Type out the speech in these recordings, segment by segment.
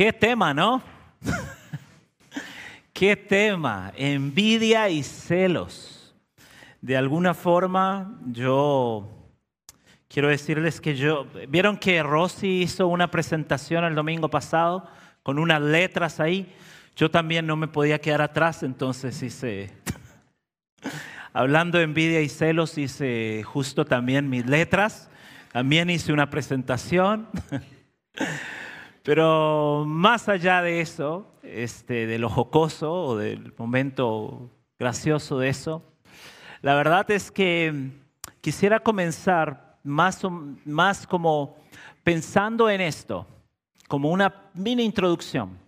Qué tema, ¿no? Qué tema, envidia y celos. De alguna forma, yo quiero decirles que yo, vieron que Rosy hizo una presentación el domingo pasado con unas letras ahí. Yo también no me podía quedar atrás, entonces hice, hablando de envidia y celos, hice justo también mis letras. También hice una presentación. Pero más allá de eso, este, de lo jocoso o del momento gracioso de eso, la verdad es que quisiera comenzar más, más como pensando en esto, como una mini introducción.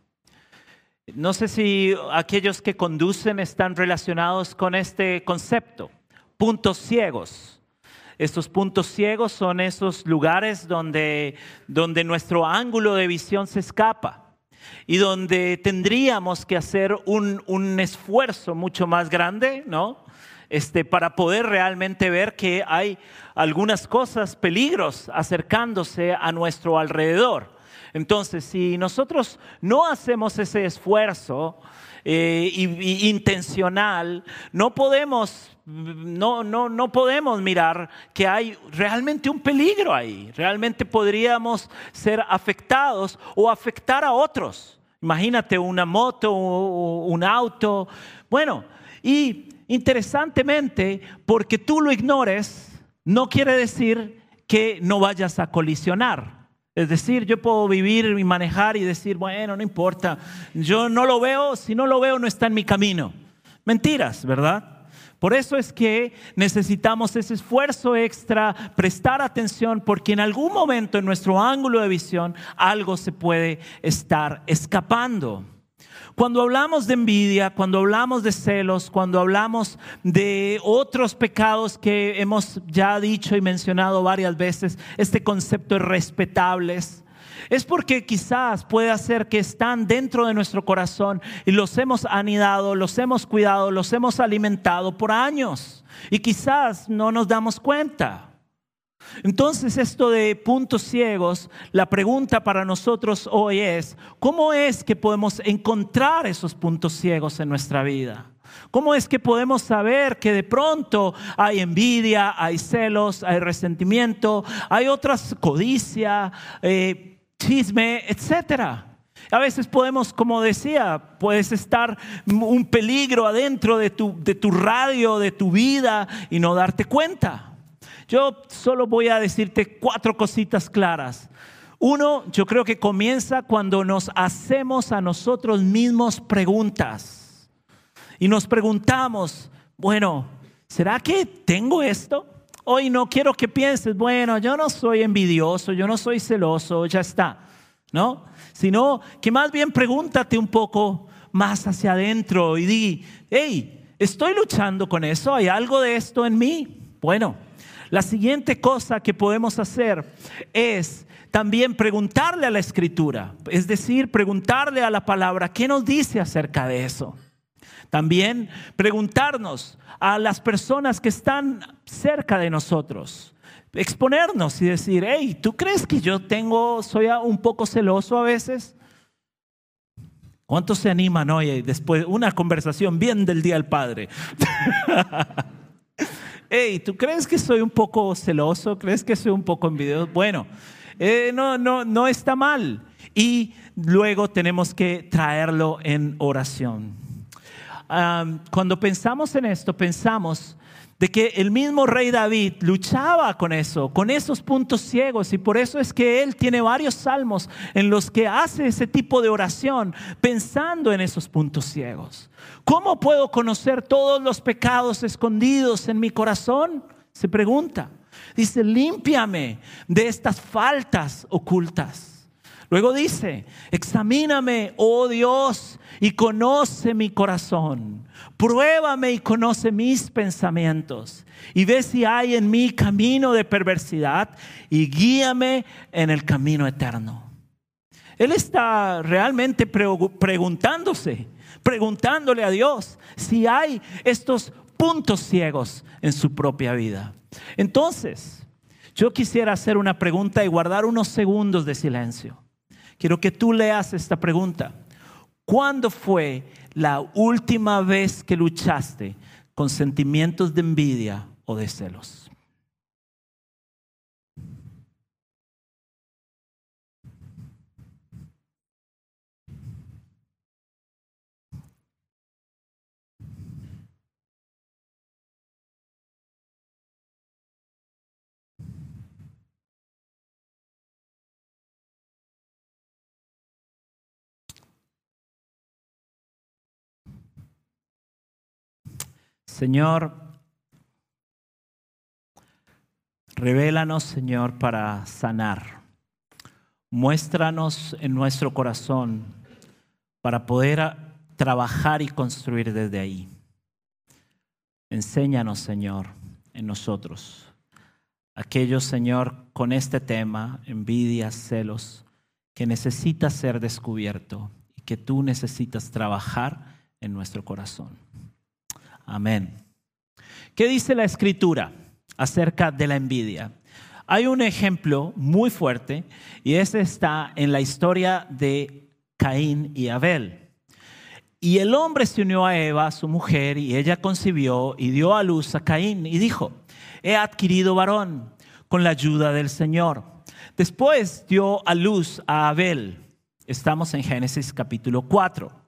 No sé si aquellos que conducen están relacionados con este concepto, puntos ciegos. Estos puntos ciegos son esos lugares donde, donde nuestro ángulo de visión se escapa y donde tendríamos que hacer un, un esfuerzo mucho más grande, ¿no? Este, para poder realmente ver que hay algunas cosas, peligros acercándose a nuestro alrededor. Entonces, si nosotros no hacemos ese esfuerzo eh, intencional, no podemos no, no, no podemos mirar que hay realmente un peligro ahí. Realmente podríamos ser afectados o afectar a otros. Imagínate una moto, un auto. Bueno, y interesantemente, porque tú lo ignores, no quiere decir que no vayas a colisionar. Es decir, yo puedo vivir y manejar y decir, bueno, no importa, yo no lo veo, si no lo veo no está en mi camino. Mentiras, ¿verdad? Por eso es que necesitamos ese esfuerzo extra, prestar atención, porque en algún momento en nuestro ángulo de visión algo se puede estar escapando. Cuando hablamos de envidia, cuando hablamos de celos, cuando hablamos de otros pecados que hemos ya dicho y mencionado varias veces, este concepto de respetables, es porque quizás puede ser que están dentro de nuestro corazón y los hemos anidado, los hemos cuidado, los hemos alimentado por años y quizás no nos damos cuenta. Entonces esto de puntos ciegos, la pregunta para nosotros hoy es, ¿cómo es que podemos encontrar esos puntos ciegos en nuestra vida? ¿Cómo es que podemos saber que de pronto hay envidia, hay celos, hay resentimiento, hay otras codicia? Eh, chisme, etcétera. A veces podemos, como decía, puedes estar un peligro adentro de tu, de tu radio, de tu vida y no darte cuenta. Yo solo voy a decirte cuatro cositas claras. Uno, yo creo que comienza cuando nos hacemos a nosotros mismos preguntas. Y nos preguntamos, bueno, ¿será que tengo esto? Hoy no quiero que pienses, bueno, yo no soy envidioso, yo no soy celoso, ya está, ¿no? Sino que más bien pregúntate un poco más hacia adentro y di, hey, estoy luchando con eso, hay algo de esto en mí. Bueno, la siguiente cosa que podemos hacer es también preguntarle a la escritura, es decir, preguntarle a la palabra, ¿qué nos dice acerca de eso? También preguntarnos a las personas que están cerca de nosotros, exponernos y decir, hey, ¿tú crees que yo tengo, soy un poco celoso a veces? ¿Cuántos se animan hoy después una conversación bien del Día del Padre? hey, ¿tú crees que soy un poco celoso? ¿Crees que soy un poco envidioso? Bueno, eh, no, no, no está mal. Y luego tenemos que traerlo en oración cuando pensamos en esto, pensamos de que el mismo rey David luchaba con eso, con esos puntos ciegos, y por eso es que él tiene varios salmos en los que hace ese tipo de oración pensando en esos puntos ciegos. ¿Cómo puedo conocer todos los pecados escondidos en mi corazón? Se pregunta. Dice, límpiame de estas faltas ocultas. Luego dice, examíname, oh Dios, y conoce mi corazón. Pruébame y conoce mis pensamientos. Y ve si hay en mí camino de perversidad y guíame en el camino eterno. Él está realmente preguntándose, preguntándole a Dios si hay estos puntos ciegos en su propia vida. Entonces, yo quisiera hacer una pregunta y guardar unos segundos de silencio. Quiero que tú leas esta pregunta. ¿Cuándo fue la última vez que luchaste con sentimientos de envidia o de celos? Señor, revélanos, Señor, para sanar. Muéstranos en nuestro corazón para poder trabajar y construir desde ahí. Enséñanos, Señor, en nosotros. Aquellos, Señor, con este tema, envidias, celos, que necesita ser descubierto y que tú necesitas trabajar en nuestro corazón. Amén. ¿Qué dice la escritura acerca de la envidia? Hay un ejemplo muy fuerte y ese está en la historia de Caín y Abel. Y el hombre se unió a Eva, su mujer, y ella concibió y dio a luz a Caín y dijo, he adquirido varón con la ayuda del Señor. Después dio a luz a Abel. Estamos en Génesis capítulo 4.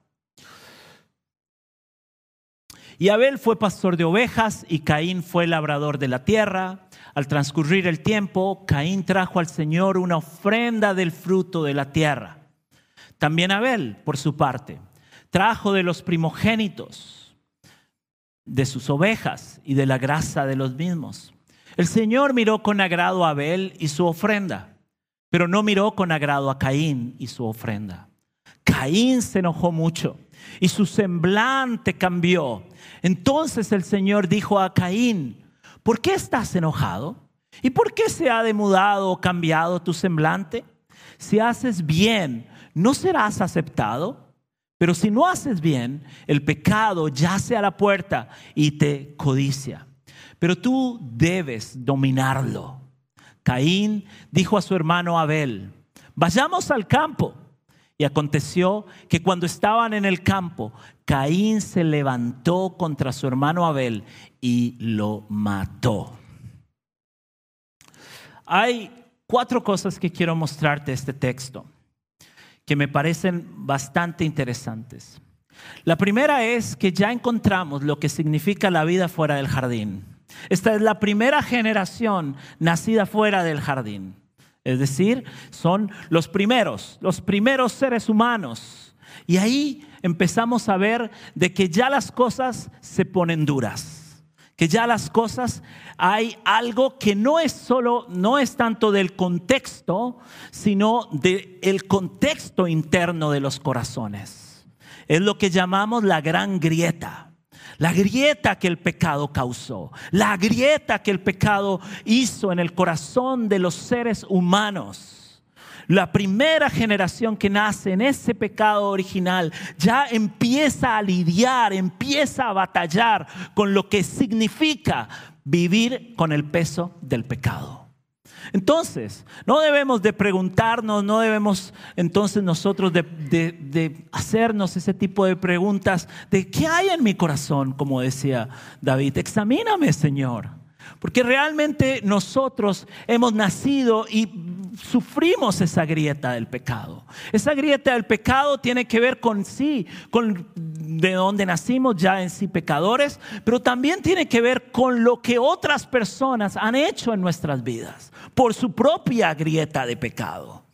Y Abel fue pastor de ovejas y Caín fue labrador de la tierra. Al transcurrir el tiempo, Caín trajo al Señor una ofrenda del fruto de la tierra. También Abel, por su parte, trajo de los primogénitos de sus ovejas y de la grasa de los mismos. El Señor miró con agrado a Abel y su ofrenda, pero no miró con agrado a Caín y su ofrenda. Caín se enojó mucho y su semblante cambió. Entonces el Señor dijo a Caín, ¿por qué estás enojado? ¿Y por qué se ha demudado o cambiado tu semblante? Si haces bien, ¿no serás aceptado? Pero si no haces bien, el pecado yace a la puerta y te codicia. Pero tú debes dominarlo. Caín dijo a su hermano Abel, vayamos al campo. Y aconteció que cuando estaban en el campo, Caín se levantó contra su hermano Abel y lo mató. Hay cuatro cosas que quiero mostrarte este texto que me parecen bastante interesantes. La primera es que ya encontramos lo que significa la vida fuera del jardín. Esta es la primera generación nacida fuera del jardín. Es decir, son los primeros, los primeros seres humanos. Y ahí empezamos a ver de que ya las cosas se ponen duras, que ya las cosas hay algo que no es solo, no es tanto del contexto, sino del contexto interno de los corazones. Es lo que llamamos la gran grieta. La grieta que el pecado causó, la grieta que el pecado hizo en el corazón de los seres humanos. La primera generación que nace en ese pecado original ya empieza a lidiar, empieza a batallar con lo que significa vivir con el peso del pecado. Entonces, no debemos de preguntarnos, no debemos entonces nosotros de, hacernos ese tipo de preguntas de qué hay en mi corazón, como decía David. Examíname, Señor. Porque realmente nosotros hemos nacido y sufrimos esa grieta del pecado. Esa grieta del pecado tiene que ver con sí, con de donde nacimos ya en sí pecadores, pero también tiene que ver con lo que otras personas han hecho en nuestras vidas por su propia grieta de pecado.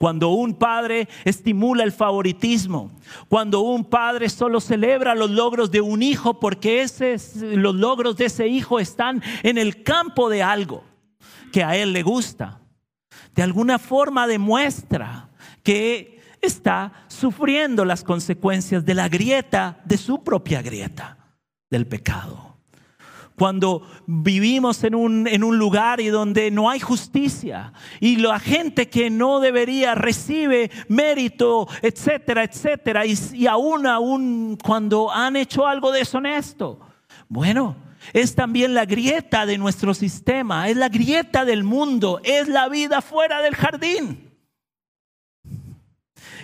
Cuando un padre estimula el favoritismo, cuando un padre solo celebra los logros de un hijo porque ese, los logros de ese hijo están en el campo de algo que a él le gusta, de alguna forma demuestra que está sufriendo las consecuencias de la grieta, de su propia grieta, del pecado cuando vivimos en un, en un, lugar y donde no hay justicia y la gente que no debería recibe mérito, etcétera, etcétera, y, aún, aún cuando han hecho algo deshonesto. Bueno, es también la grieta de nuestro sistema, es la grieta del mundo, es la vida fuera del jardín.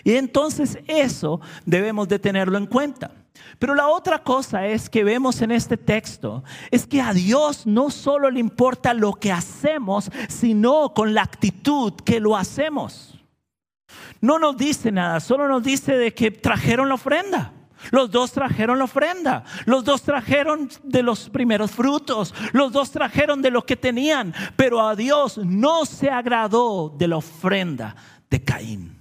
Y entonces eso debemos de tenerlo en cuenta. Pero la otra cosa es que vemos en este texto es que a Dios no solo le importa lo que hacemos, sino con la actitud que lo hacemos. No nos dice nada, solo nos dice de que trajeron la ofrenda. Los dos trajeron la ofrenda, los dos trajeron de los primeros frutos, los dos trajeron de lo que tenían, pero a Dios no se agradó de la ofrenda de Caín.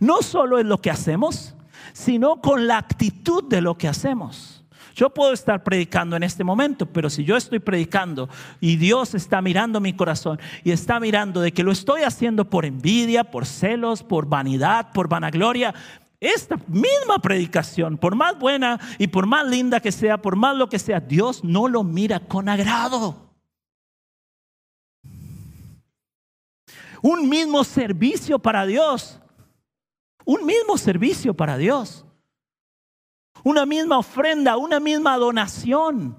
No solo es lo que hacemos, sino con la actitud de lo que hacemos. Yo puedo estar predicando en este momento, pero si yo estoy predicando y Dios está mirando mi corazón y está mirando de que lo estoy haciendo por envidia, por celos, por vanidad, por vanagloria, esta misma predicación, por más buena y por más linda que sea, por más lo que sea, Dios no lo mira con agrado. Un mismo servicio para Dios un mismo servicio para Dios. Una misma ofrenda, una misma donación.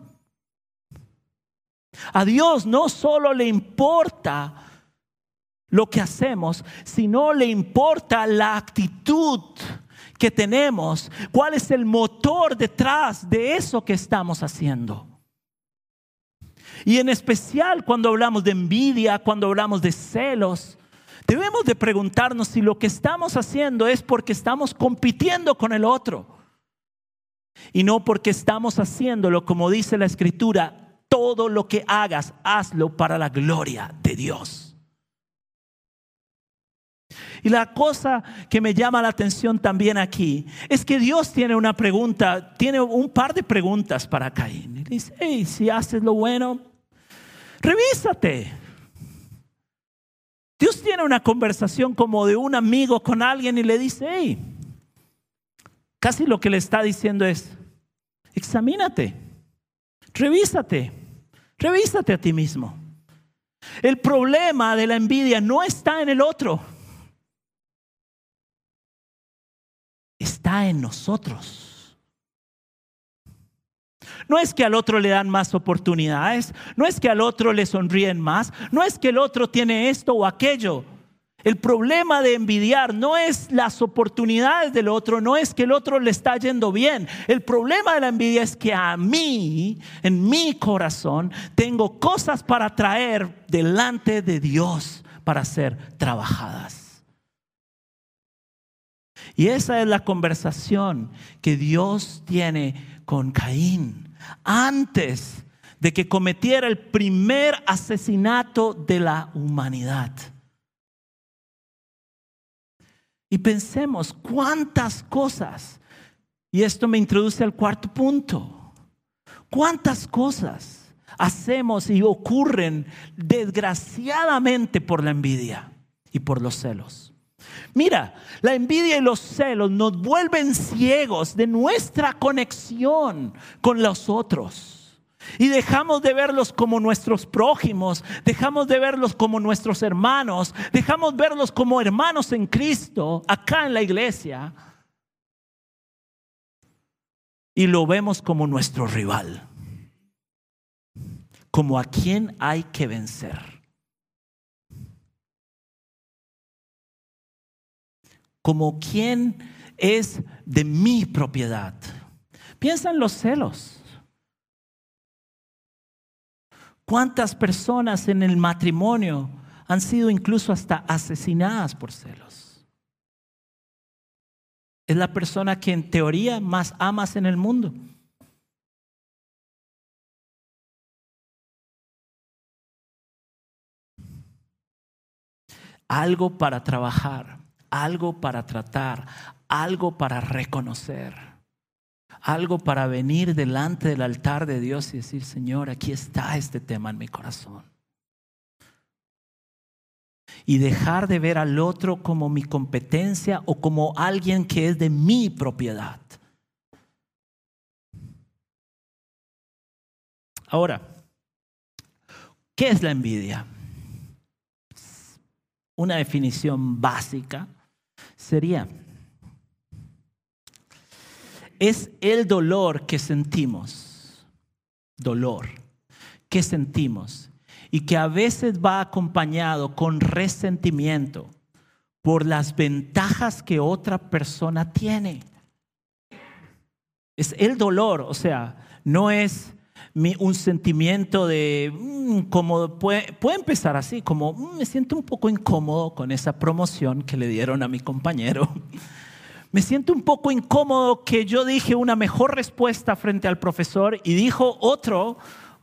A Dios no solo le importa lo que hacemos, sino le importa la actitud que tenemos, cuál es el motor detrás de eso que estamos haciendo. Y en especial cuando hablamos de envidia, cuando hablamos de celos, Debemos de preguntarnos si lo que estamos haciendo es porque estamos compitiendo con el otro y no porque estamos haciéndolo, como dice la escritura, todo lo que hagas, hazlo para la gloria de Dios. Y la cosa que me llama la atención también aquí es que Dios tiene una pregunta, tiene un par de preguntas para Caín. dice, hey, si haces lo bueno, revísate. Tiene una conversación como de un amigo con alguien y le dice, hey, casi lo que le está diciendo es, examínate, revísate, revísate a ti mismo. El problema de la envidia no está en el otro, está en nosotros. No es que al otro le dan más oportunidades, no es que al otro le sonríen más, no es que el otro tiene esto o aquello. El problema de envidiar no es las oportunidades del otro, no es que el otro le está yendo bien. El problema de la envidia es que a mí, en mi corazón, tengo cosas para traer delante de Dios para ser trabajadas. Y esa es la conversación que Dios tiene con Caín antes de que cometiera el primer asesinato de la humanidad. Y pensemos cuántas cosas, y esto me introduce al cuarto punto, cuántas cosas hacemos y ocurren desgraciadamente por la envidia y por los celos. Mira, la envidia y los celos nos vuelven ciegos de nuestra conexión con los otros. Y dejamos de verlos como nuestros prójimos, dejamos de verlos como nuestros hermanos, dejamos de verlos como hermanos en Cristo, acá en la iglesia. Y lo vemos como nuestro rival, como a quien hay que vencer. Como quien es de mi propiedad. Piensa en los celos. ¿Cuántas personas en el matrimonio han sido incluso hasta asesinadas por celos? Es la persona que en teoría más amas en el mundo. Algo para trabajar algo para tratar, algo para reconocer, algo para venir delante del altar de Dios y decir, Señor, aquí está este tema en mi corazón. Y dejar de ver al otro como mi competencia o como alguien que es de mi propiedad. Ahora, ¿qué es la envidia? Una definición básica sería, es el dolor que sentimos, dolor que sentimos, y que a veces va acompañado con resentimiento por las ventajas que otra persona tiene. Es el dolor, o sea, no es un sentimiento de mm, como puede, puede, empezar así, como mm, me siento un poco incómodo con esa promoción que le dieron a mi compañero. Me siento un poco incómodo que yo dije una mejor respuesta frente al profesor y dijo otro,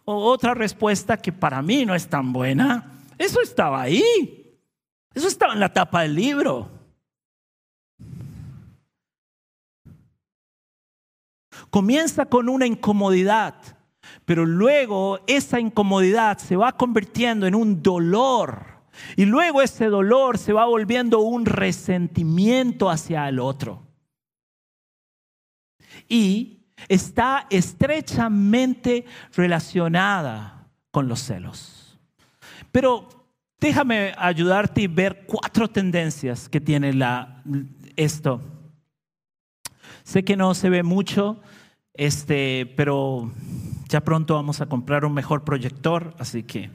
otra respuesta que para mí no es tan buena. Eso estaba ahí. Eso estaba en la tapa del libro. Comienza con una incomodidad, pero luego esa incomodidad se va convirtiendo en un dolor. Y luego ese dolor se va volviendo un resentimiento hacia el otro. Y está estrechamente relacionada con los celos. Pero déjame ayudarte y ver cuatro tendencias que tiene la, esto. Sé que no se ve mucho, este, pero ya pronto vamos a comprar un mejor proyector, así que...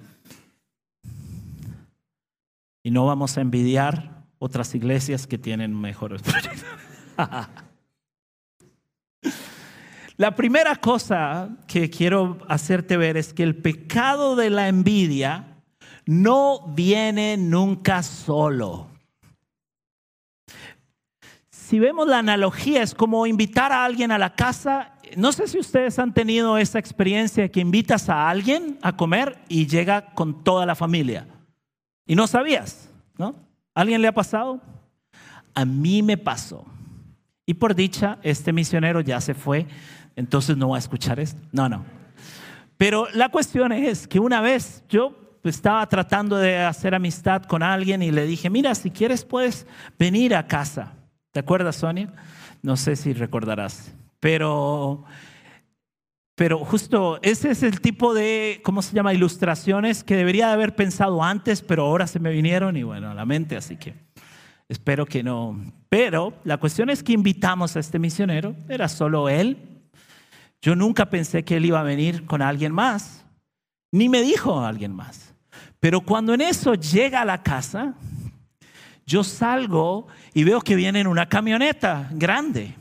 Y no vamos a envidiar otras iglesias que tienen mejores proyectores. La primera cosa que quiero hacerte ver es que el pecado de la envidia no viene nunca solo. Si vemos la analogía, es como invitar a alguien a la casa no sé si ustedes han tenido esa experiencia que invitas a alguien a comer y llega con toda la familia. Y no sabías, ¿no? ¿Alguien le ha pasado? A mí me pasó. Y por dicha, este misionero ya se fue, entonces no va a escuchar esto. No, no. Pero la cuestión es que una vez yo estaba tratando de hacer amistad con alguien y le dije, mira, si quieres puedes venir a casa. ¿Te acuerdas, Sonia? No sé si recordarás. Pero, pero justo ese es el tipo de, ¿cómo se llama? Ilustraciones que debería de haber pensado antes, pero ahora se me vinieron y bueno, a la mente, así que espero que no. Pero la cuestión es que invitamos a este misionero, era solo él. Yo nunca pensé que él iba a venir con alguien más, ni me dijo alguien más. Pero cuando en eso llega a la casa, yo salgo y veo que viene en una camioneta grande.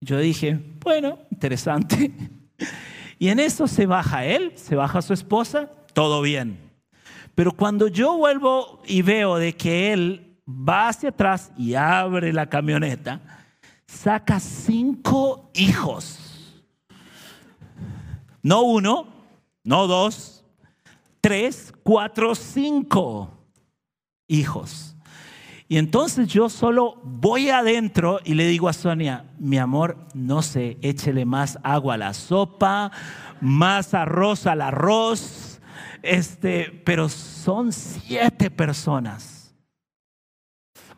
Yo dije, bueno, interesante. Y en eso se baja él, se baja su esposa, todo bien. Pero cuando yo vuelvo y veo de que él va hacia atrás y abre la camioneta, saca cinco hijos. No uno, no dos, tres, cuatro, cinco hijos. Y entonces yo solo voy adentro y le digo a Sonia, mi amor, no sé, échele más agua a la sopa, más arroz al arroz, este, pero son siete personas.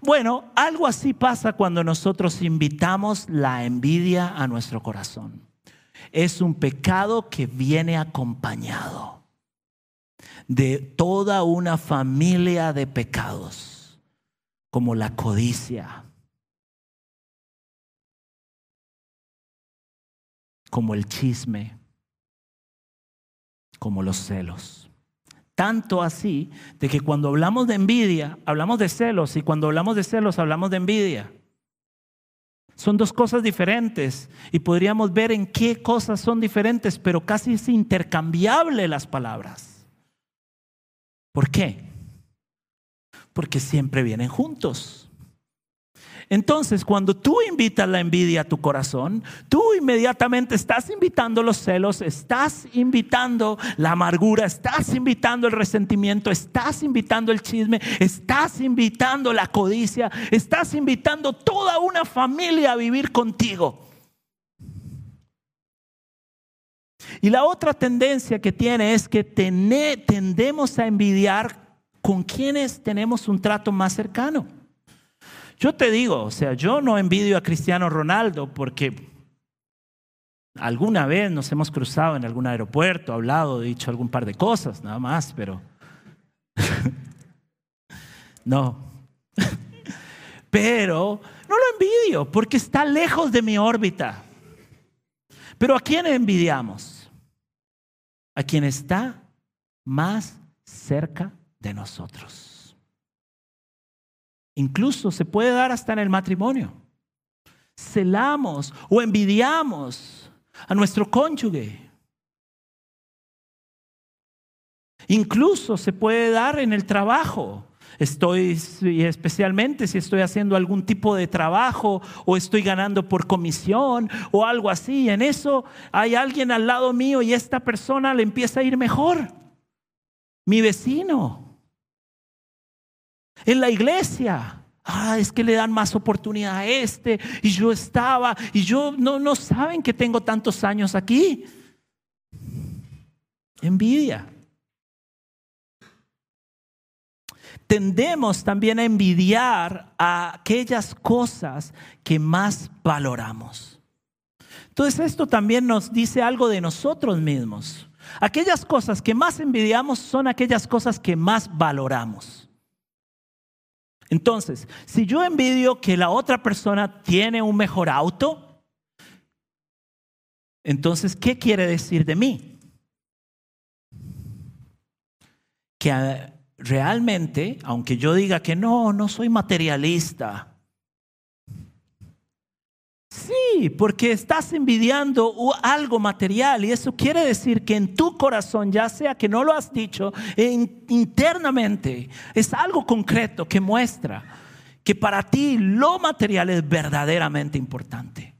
Bueno, algo así pasa cuando nosotros invitamos la envidia a nuestro corazón. Es un pecado que viene acompañado de toda una familia de pecados como la codicia, como el chisme, como los celos. Tanto así de que cuando hablamos de envidia, hablamos de celos y cuando hablamos de celos, hablamos de envidia. Son dos cosas diferentes y podríamos ver en qué cosas son diferentes, pero casi es intercambiable las palabras. ¿Por qué? Porque siempre vienen juntos. Entonces, cuando tú invitas la envidia a tu corazón, tú inmediatamente estás invitando los celos, estás invitando la amargura, estás invitando el resentimiento, estás invitando el chisme, estás invitando la codicia, estás invitando toda una familia a vivir contigo. Y la otra tendencia que tiene es que tendemos a envidiar con quienes tenemos un trato más cercano. Yo te digo, o sea, yo no envidio a Cristiano Ronaldo porque alguna vez nos hemos cruzado en algún aeropuerto, hablado, dicho algún par de cosas, nada más, pero no. pero no lo envidio porque está lejos de mi órbita. Pero ¿a quién envidiamos? A quien está más cerca de nosotros. Incluso se puede dar hasta en el matrimonio. Celamos o envidiamos a nuestro cónyuge. Incluso se puede dar en el trabajo. Estoy, especialmente si estoy haciendo algún tipo de trabajo o estoy ganando por comisión o algo así. En eso hay alguien al lado mío y esta persona le empieza a ir mejor. Mi vecino. En la iglesia. Ah, es que le dan más oportunidad a este y yo estaba y yo no, no saben que tengo tantos años aquí. Envidia. Tendemos también a envidiar a aquellas cosas que más valoramos. Entonces esto también nos dice algo de nosotros mismos. Aquellas cosas que más envidiamos son aquellas cosas que más valoramos. Entonces, si yo envidio que la otra persona tiene un mejor auto, entonces, ¿qué quiere decir de mí? Que realmente, aunque yo diga que no, no soy materialista, Sí, porque estás envidiando algo material y eso quiere decir que en tu corazón, ya sea que no lo has dicho, internamente es algo concreto que muestra que para ti lo material es verdaderamente importante.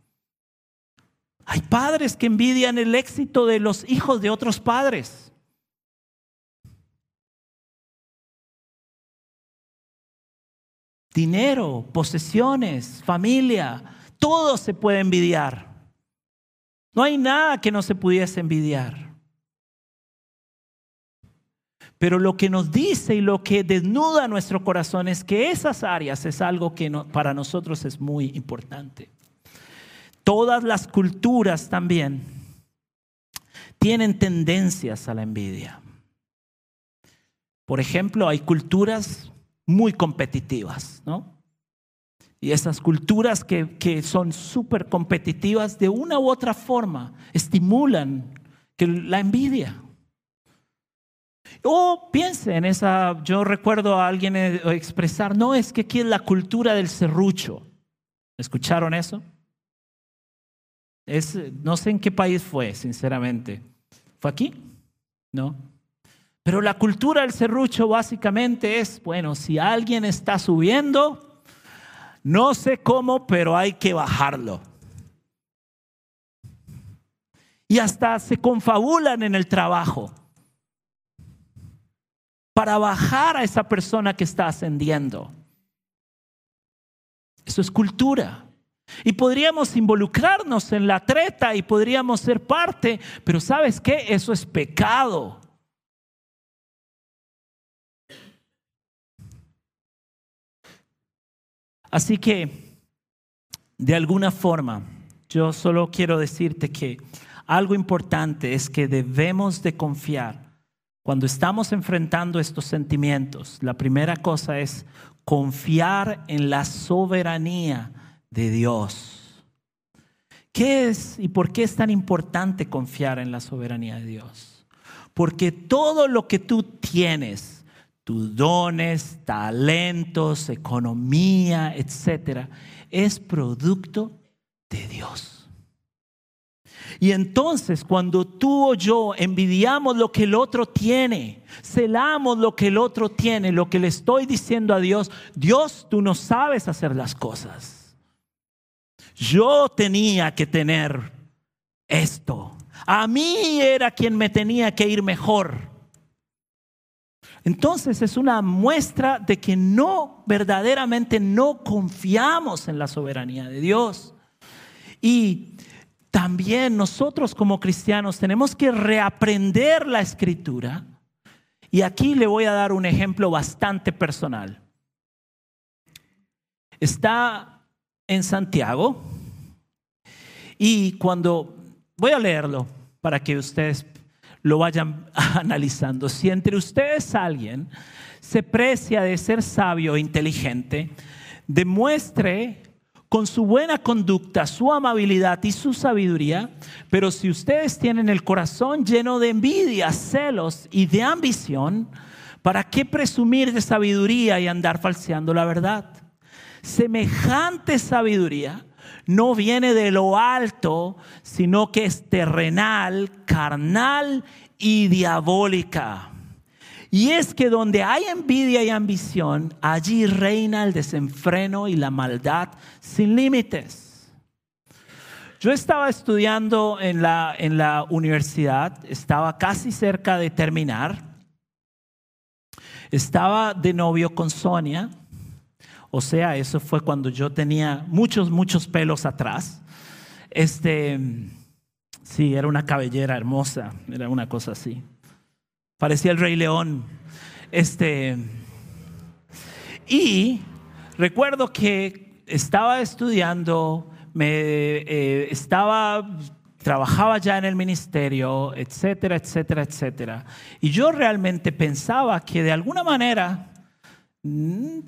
Hay padres que envidian el éxito de los hijos de otros padres. Dinero, posesiones, familia, todo se puede envidiar. No hay nada que no se pudiese envidiar. Pero lo que nos dice y lo que desnuda nuestro corazón es que esas áreas es algo que para nosotros es muy importante. Todas las culturas también tienen tendencias a la envidia. Por ejemplo, hay culturas muy competitivas, ¿no? Y esas culturas que, que son súper competitivas, de una u otra forma, estimulan la envidia. O piense en esa, yo recuerdo a alguien e, expresar, no, es que aquí es la cultura del serrucho. ¿Escucharon eso? Es, no sé en qué país fue, sinceramente. ¿Fue aquí? No. Pero la cultura del serrucho básicamente es, bueno, si alguien está subiendo, no sé cómo, pero hay que bajarlo. Y hasta se confabulan en el trabajo para bajar a esa persona que está ascendiendo. Eso es cultura. Y podríamos involucrarnos en la treta y podríamos ser parte, pero ¿sabes qué? Eso es pecado. Así que, de alguna forma, yo solo quiero decirte que algo importante es que debemos de confiar cuando estamos enfrentando estos sentimientos. La primera cosa es confiar en la soberanía de Dios. ¿Qué es y por qué es tan importante confiar en la soberanía de Dios? Porque todo lo que tú tienes, tus dones, talentos, economía, etcétera, es producto de Dios. Y entonces cuando tú o yo envidiamos lo que el otro tiene, celamos lo que el otro tiene, lo que le estoy diciendo a Dios, Dios, tú no sabes hacer las cosas. Yo tenía que tener esto. A mí era quien me tenía que ir mejor. Entonces es una muestra de que no, verdaderamente no confiamos en la soberanía de Dios. Y también nosotros como cristianos tenemos que reaprender la escritura. Y aquí le voy a dar un ejemplo bastante personal. Está en Santiago y cuando voy a leerlo para que ustedes lo vayan analizando. Si entre ustedes alguien se precia de ser sabio e inteligente, demuestre con su buena conducta, su amabilidad y su sabiduría, pero si ustedes tienen el corazón lleno de envidia, celos y de ambición, ¿para qué presumir de sabiduría y andar falseando la verdad? Semejante sabiduría no viene de lo alto, sino que es terrenal, carnal y diabólica. Y es que donde hay envidia y ambición, allí reina el desenfreno y la maldad sin límites. Yo estaba estudiando en la, en la universidad, estaba casi cerca de terminar. Estaba de novio con Sonia. O sea, eso fue cuando yo tenía muchos, muchos pelos atrás. Este, sí, era una cabellera hermosa, era una cosa así. Parecía el Rey León. Este, y recuerdo que estaba estudiando, me eh, estaba trabajaba ya en el ministerio, etcétera, etcétera, etcétera. Y yo realmente pensaba que de alguna manera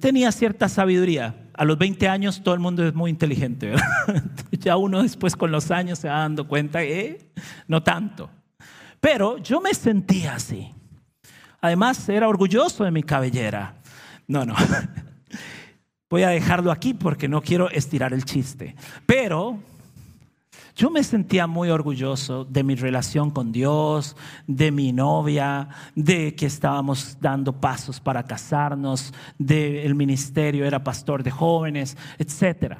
tenía cierta sabiduría. A los 20 años todo el mundo es muy inteligente, ya uno después con los años se va dando cuenta que no tanto. Pero yo me sentía así. Además, era orgulloso de mi cabellera. No, no. Voy a dejarlo aquí porque no quiero estirar el chiste. Pero yo me sentía muy orgulloso de mi relación con Dios, de mi novia, de que estábamos dando pasos para casarnos, del ministerio, era pastor de jóvenes, etc.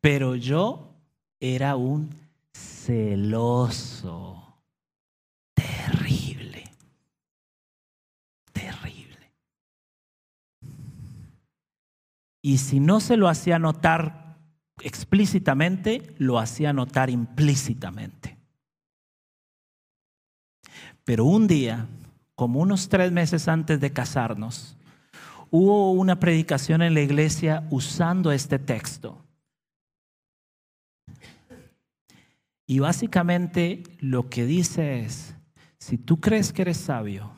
Pero yo era un celoso. Terrible. Terrible. Y si no se lo hacía notar explícitamente, lo hacía notar implícitamente. Pero un día, como unos tres meses antes de casarnos, hubo una predicación en la iglesia usando este texto. Y básicamente lo que dice es, si tú crees que eres sabio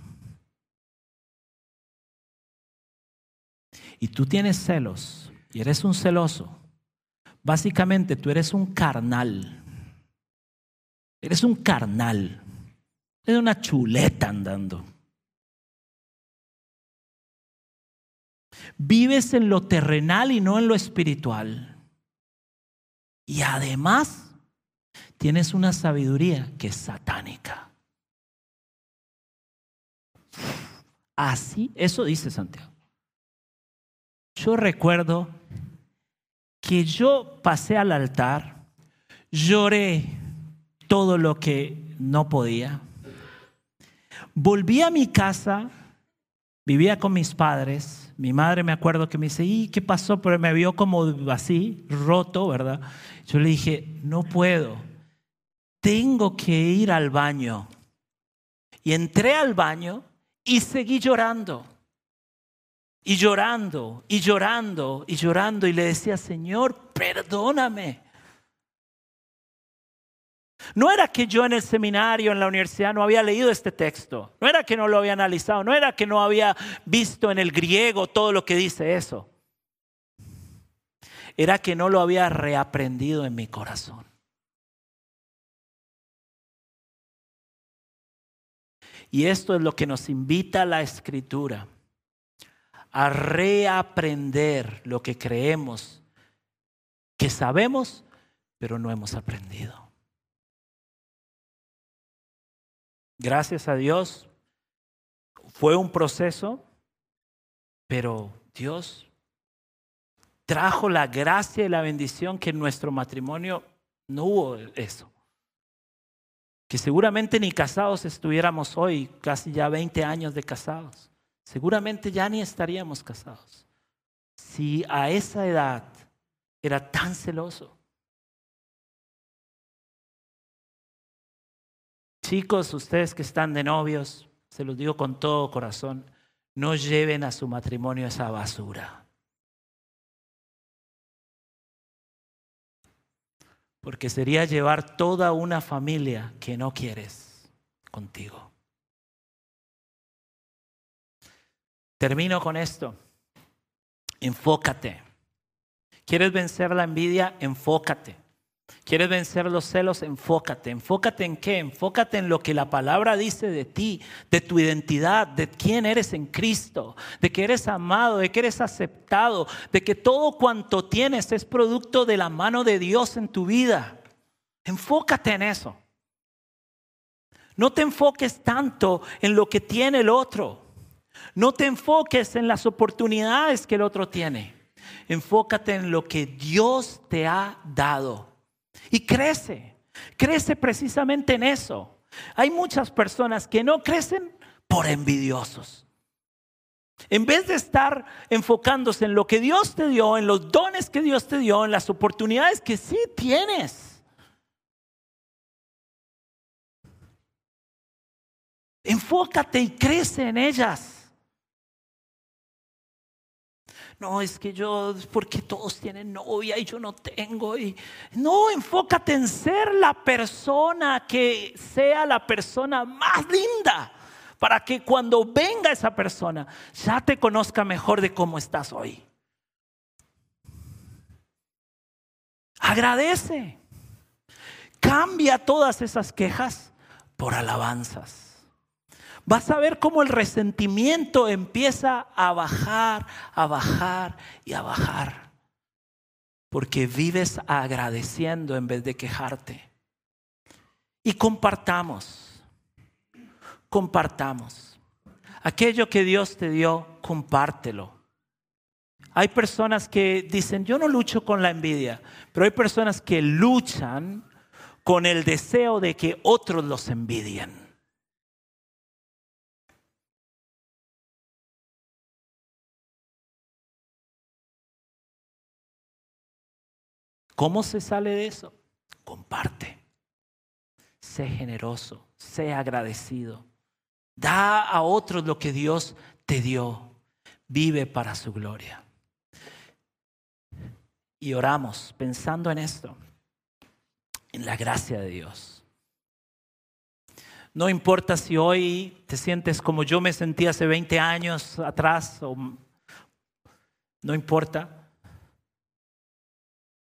y tú tienes celos y eres un celoso, básicamente tú eres un carnal. Eres un carnal. Eres una chuleta andando. Vives en lo terrenal y no en lo espiritual. Y además tienes una sabiduría que es satánica. Así, eso dice Santiago. Yo recuerdo que yo pasé al altar, lloré todo lo que no podía, volví a mi casa, vivía con mis padres, mi madre me acuerdo que me dice, ¿y qué pasó? Pero me vio como así, roto, ¿verdad? Yo le dije, no puedo, tengo que ir al baño. Y entré al baño y seguí llorando. Y llorando, y llorando, y llorando. Y le decía, Señor, perdóname. No era que yo en el seminario, en la universidad, no había leído este texto. No era que no lo había analizado. No era que no había visto en el griego todo lo que dice eso. Era que no lo había reaprendido en mi corazón. Y esto es lo que nos invita la escritura, a reaprender lo que creemos, que sabemos, pero no hemos aprendido. Gracias a Dios, fue un proceso, pero Dios trajo la gracia y la bendición que en nuestro matrimonio no hubo eso que seguramente ni casados estuviéramos hoy, casi ya 20 años de casados. Seguramente ya ni estaríamos casados. Si a esa edad era tan celoso. Chicos, ustedes que están de novios, se los digo con todo corazón, no lleven a su matrimonio esa basura. porque sería llevar toda una familia que no quieres contigo. Termino con esto. Enfócate. ¿Quieres vencer la envidia? Enfócate. ¿Quieres vencer los celos? Enfócate. ¿Enfócate en qué? Enfócate en lo que la palabra dice de ti, de tu identidad, de quién eres en Cristo, de que eres amado, de que eres aceptado, de que todo cuanto tienes es producto de la mano de Dios en tu vida. Enfócate en eso. No te enfoques tanto en lo que tiene el otro. No te enfoques en las oportunidades que el otro tiene. Enfócate en lo que Dios te ha dado. Y crece. Crece precisamente en eso. Hay muchas personas que no crecen por envidiosos. En vez de estar enfocándose en lo que Dios te dio, en los dones que Dios te dio, en las oportunidades que sí tienes. Enfócate y crece en ellas. No, es que yo, porque todos tienen novia y yo no tengo. Y, no, enfócate en ser la persona que sea la persona más linda. Para que cuando venga esa persona ya te conozca mejor de cómo estás hoy. Agradece. Cambia todas esas quejas por alabanzas vas a ver cómo el resentimiento empieza a bajar, a bajar y a bajar. Porque vives agradeciendo en vez de quejarte. Y compartamos, compartamos. Aquello que Dios te dio, compártelo. Hay personas que dicen, yo no lucho con la envidia, pero hay personas que luchan con el deseo de que otros los envidien. ¿Cómo se sale de eso? Comparte. Sé generoso, sé agradecido. Da a otros lo que Dios te dio. Vive para su gloria. Y oramos pensando en esto, en la gracia de Dios. No importa si hoy te sientes como yo me sentí hace 20 años atrás, o no importa.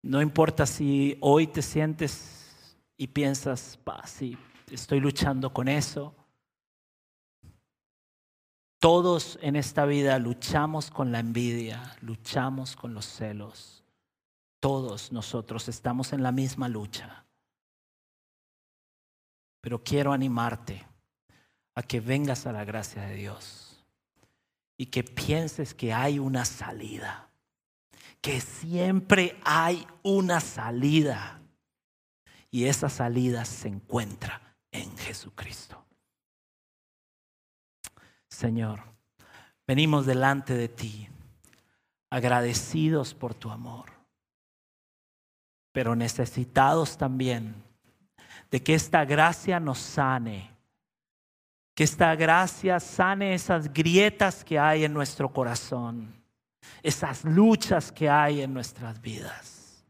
No importa si hoy te sientes y piensas, sí, estoy luchando con eso. Todos en esta vida luchamos con la envidia, luchamos con los celos. Todos nosotros estamos en la misma lucha. Pero quiero animarte a que vengas a la gracia de Dios y que pienses que hay una salida que siempre hay una salida. Y esa salida se encuentra en Jesucristo. Señor, venimos delante de ti agradecidos por tu amor, pero necesitados también de que esta gracia nos sane, que esta gracia sane esas grietas que hay en nuestro corazón esas luchas que hay en nuestras vidas.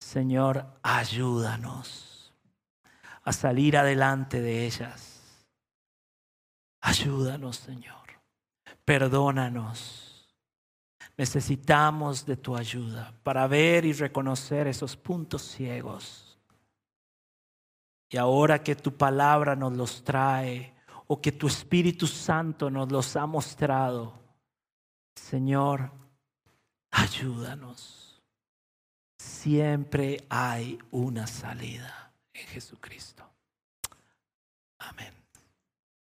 Señor, ayúdanos a salir adelante de ellas. Ayúdanos, Señor. Perdónanos. Necesitamos de tu ayuda para ver y reconocer esos puntos ciegos. Y ahora que tu palabra nos los trae o que tu Espíritu Santo nos los ha mostrado, Señor, ayúdanos. Siempre hay una salida en Jesucristo. Amén.